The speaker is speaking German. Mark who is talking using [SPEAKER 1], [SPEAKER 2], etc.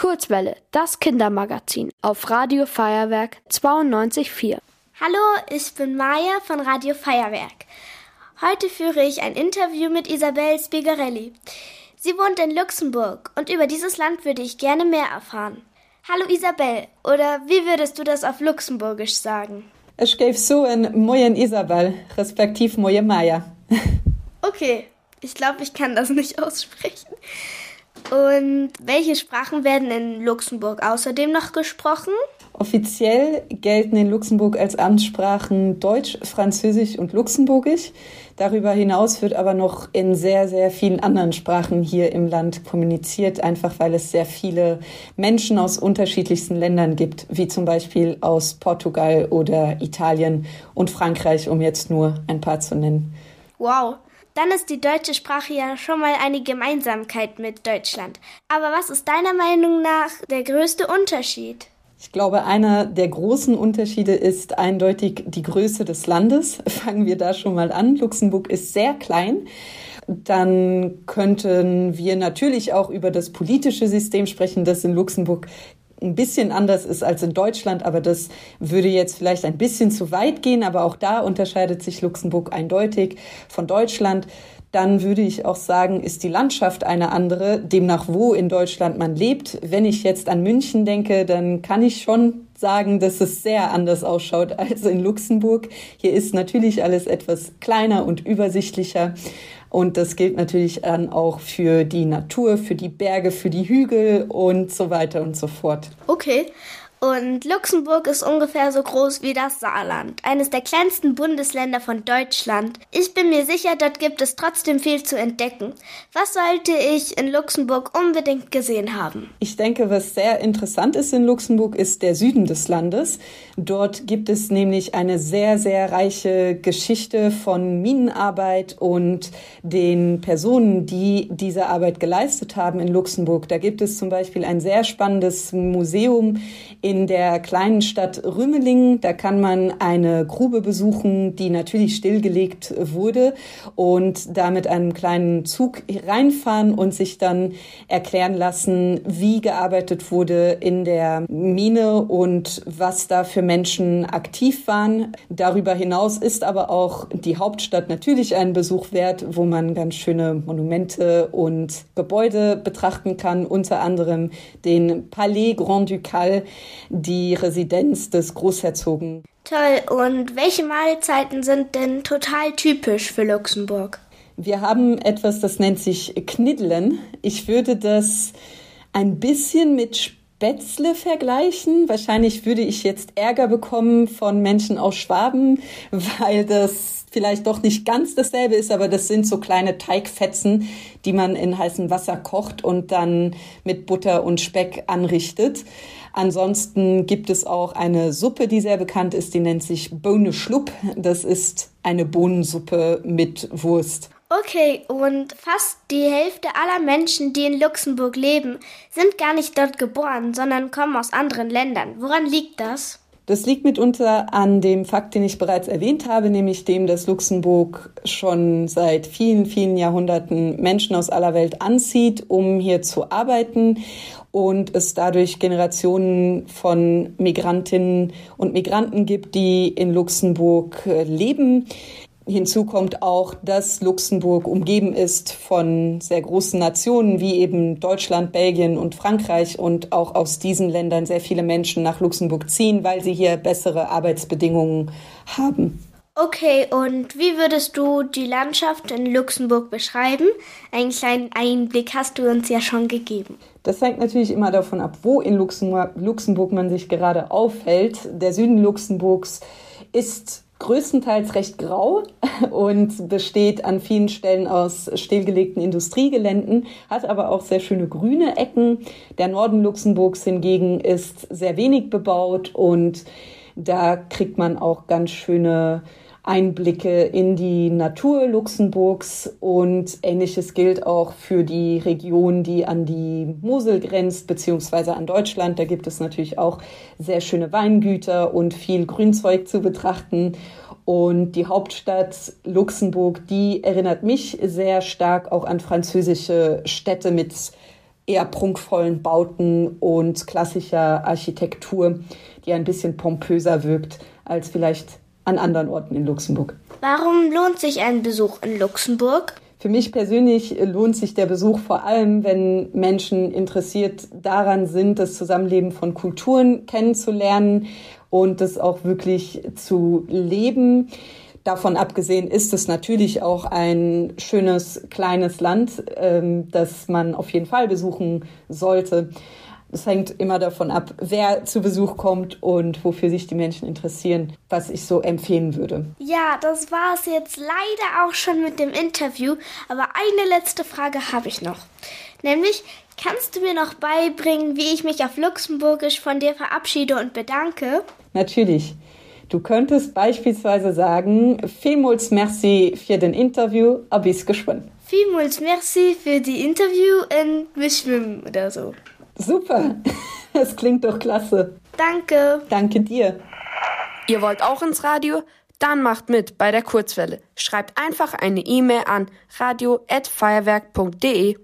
[SPEAKER 1] Kurzwelle, das Kindermagazin auf Radio Feuerwerk 92.4.
[SPEAKER 2] Hallo, ich bin Maja von Radio Feuerwerk. Heute führe ich ein Interview mit Isabel Spigarelli. Sie wohnt in Luxemburg und über dieses Land würde ich gerne mehr erfahren. Hallo Isabel, oder wie würdest du das auf Luxemburgisch sagen?
[SPEAKER 3] Ich gebe so ein Moyen Isabel, respektiv Moje Maya.
[SPEAKER 2] okay, ich glaube, ich kann das nicht aussprechen. Und welche Sprachen werden in Luxemburg außerdem noch gesprochen?
[SPEAKER 3] Offiziell gelten in Luxemburg als Amtssprachen Deutsch, Französisch und Luxemburgisch. Darüber hinaus wird aber noch in sehr, sehr vielen anderen Sprachen hier im Land kommuniziert, einfach weil es sehr viele Menschen aus unterschiedlichsten Ländern gibt, wie zum Beispiel aus Portugal oder Italien und Frankreich, um jetzt nur ein paar zu nennen.
[SPEAKER 2] Wow, dann ist die deutsche Sprache ja schon mal eine Gemeinsamkeit mit Deutschland. Aber was ist deiner Meinung nach der größte Unterschied?
[SPEAKER 3] Ich glaube, einer der großen Unterschiede ist eindeutig die Größe des Landes. Fangen wir da schon mal an. Luxemburg ist sehr klein. Dann könnten wir natürlich auch über das politische System sprechen, das in Luxemburg ein bisschen anders ist als in Deutschland, aber das würde jetzt vielleicht ein bisschen zu weit gehen, aber auch da unterscheidet sich Luxemburg eindeutig von Deutschland dann würde ich auch sagen, ist die Landschaft eine andere, demnach wo in Deutschland man lebt. Wenn ich jetzt an München denke, dann kann ich schon sagen, dass es sehr anders ausschaut als in Luxemburg. Hier ist natürlich alles etwas kleiner und übersichtlicher. Und das gilt natürlich dann auch für die Natur, für die Berge, für die Hügel und so weiter und so fort.
[SPEAKER 2] Okay. Und Luxemburg ist ungefähr so groß wie das Saarland, eines der kleinsten Bundesländer von Deutschland. Ich bin mir sicher, dort gibt es trotzdem viel zu entdecken. Was sollte ich in Luxemburg unbedingt gesehen haben?
[SPEAKER 3] Ich denke, was sehr interessant ist in Luxemburg, ist der Süden des Landes. Dort gibt es nämlich eine sehr, sehr reiche Geschichte von Minenarbeit und den Personen, die diese Arbeit geleistet haben in Luxemburg. Da gibt es zum Beispiel ein sehr spannendes Museum, in der kleinen Stadt Rümelingen. Da kann man eine Grube besuchen, die natürlich stillgelegt wurde und da mit einem kleinen Zug reinfahren und sich dann erklären lassen, wie gearbeitet wurde in der Mine und was da für Menschen aktiv waren. Darüber hinaus ist aber auch die Hauptstadt natürlich einen Besuch wert, wo man ganz schöne Monumente und Gebäude betrachten kann, unter anderem den Palais Grand Ducal, die Residenz des Großherzogen.
[SPEAKER 2] Toll. Und welche Mahlzeiten sind denn total typisch für Luxemburg?
[SPEAKER 3] Wir haben etwas, das nennt sich Kniddeln. Ich würde das ein bisschen mit Spätzle vergleichen. Wahrscheinlich würde ich jetzt Ärger bekommen von Menschen aus Schwaben, weil das vielleicht doch nicht ganz dasselbe ist, aber das sind so kleine Teigfetzen, die man in heißem Wasser kocht und dann mit Butter und Speck anrichtet. Ansonsten gibt es auch eine Suppe, die sehr bekannt ist, die nennt sich Bohne Schlupp. Das ist eine Bohnensuppe mit Wurst.
[SPEAKER 2] Okay, und fast die Hälfte aller Menschen, die in Luxemburg leben, sind gar nicht dort geboren, sondern kommen aus anderen Ländern. Woran liegt das?
[SPEAKER 3] Das liegt mitunter an dem Fakt, den ich bereits erwähnt habe, nämlich dem, dass Luxemburg schon seit vielen, vielen Jahrhunderten Menschen aus aller Welt anzieht, um hier zu arbeiten und es dadurch Generationen von Migrantinnen und Migranten gibt, die in Luxemburg äh, leben. Hinzu kommt auch, dass Luxemburg umgeben ist von sehr großen Nationen wie eben Deutschland, Belgien und Frankreich und auch aus diesen Ländern sehr viele Menschen nach Luxemburg ziehen, weil sie hier bessere Arbeitsbedingungen haben.
[SPEAKER 2] Okay, und wie würdest du die Landschaft in Luxemburg beschreiben? Einen kleinen Einblick hast du uns ja schon gegeben.
[SPEAKER 3] Das hängt natürlich immer davon ab, wo in Luxemburg, Luxemburg man sich gerade aufhält. Der Süden Luxemburgs ist größtenteils recht grau und besteht an vielen Stellen aus stillgelegten Industriegeländen, hat aber auch sehr schöne grüne Ecken. Der Norden Luxemburgs hingegen ist sehr wenig bebaut und da kriegt man auch ganz schöne Einblicke in die Natur Luxemburgs und ähnliches gilt auch für die Region, die an die Mosel grenzt, beziehungsweise an Deutschland. Da gibt es natürlich auch sehr schöne Weingüter und viel Grünzeug zu betrachten. Und die Hauptstadt Luxemburg, die erinnert mich sehr stark auch an französische Städte mit eher prunkvollen Bauten und klassischer Architektur, die ein bisschen pompöser wirkt als vielleicht an anderen Orten in Luxemburg.
[SPEAKER 2] Warum lohnt sich ein Besuch in Luxemburg?
[SPEAKER 3] Für mich persönlich lohnt sich der Besuch vor allem, wenn Menschen interessiert daran sind, das Zusammenleben von Kulturen kennenzulernen und das auch wirklich zu leben. Davon abgesehen ist es natürlich auch ein schönes kleines Land, ähm, das man auf jeden Fall besuchen sollte. Es hängt immer davon ab, wer zu Besuch kommt und wofür sich die Menschen interessieren, was ich so empfehlen würde.
[SPEAKER 2] Ja, das war es jetzt leider auch schon mit dem Interview. Aber eine letzte Frage habe ich noch. Nämlich, kannst du mir noch beibringen, wie ich mich auf Luxemburgisch von dir verabschiede und bedanke?
[SPEAKER 3] Natürlich. Du könntest beispielsweise sagen, vielmals merci für den Interview, bis geschwind.
[SPEAKER 2] Vielmals merci für die Interview und bis schwimmen oder so.
[SPEAKER 3] Super, das klingt doch klasse.
[SPEAKER 2] Danke.
[SPEAKER 3] Danke dir.
[SPEAKER 1] Ihr wollt auch ins Radio? Dann macht mit bei der Kurzwelle. Schreibt einfach eine E-Mail an radio@feuerwerk.de.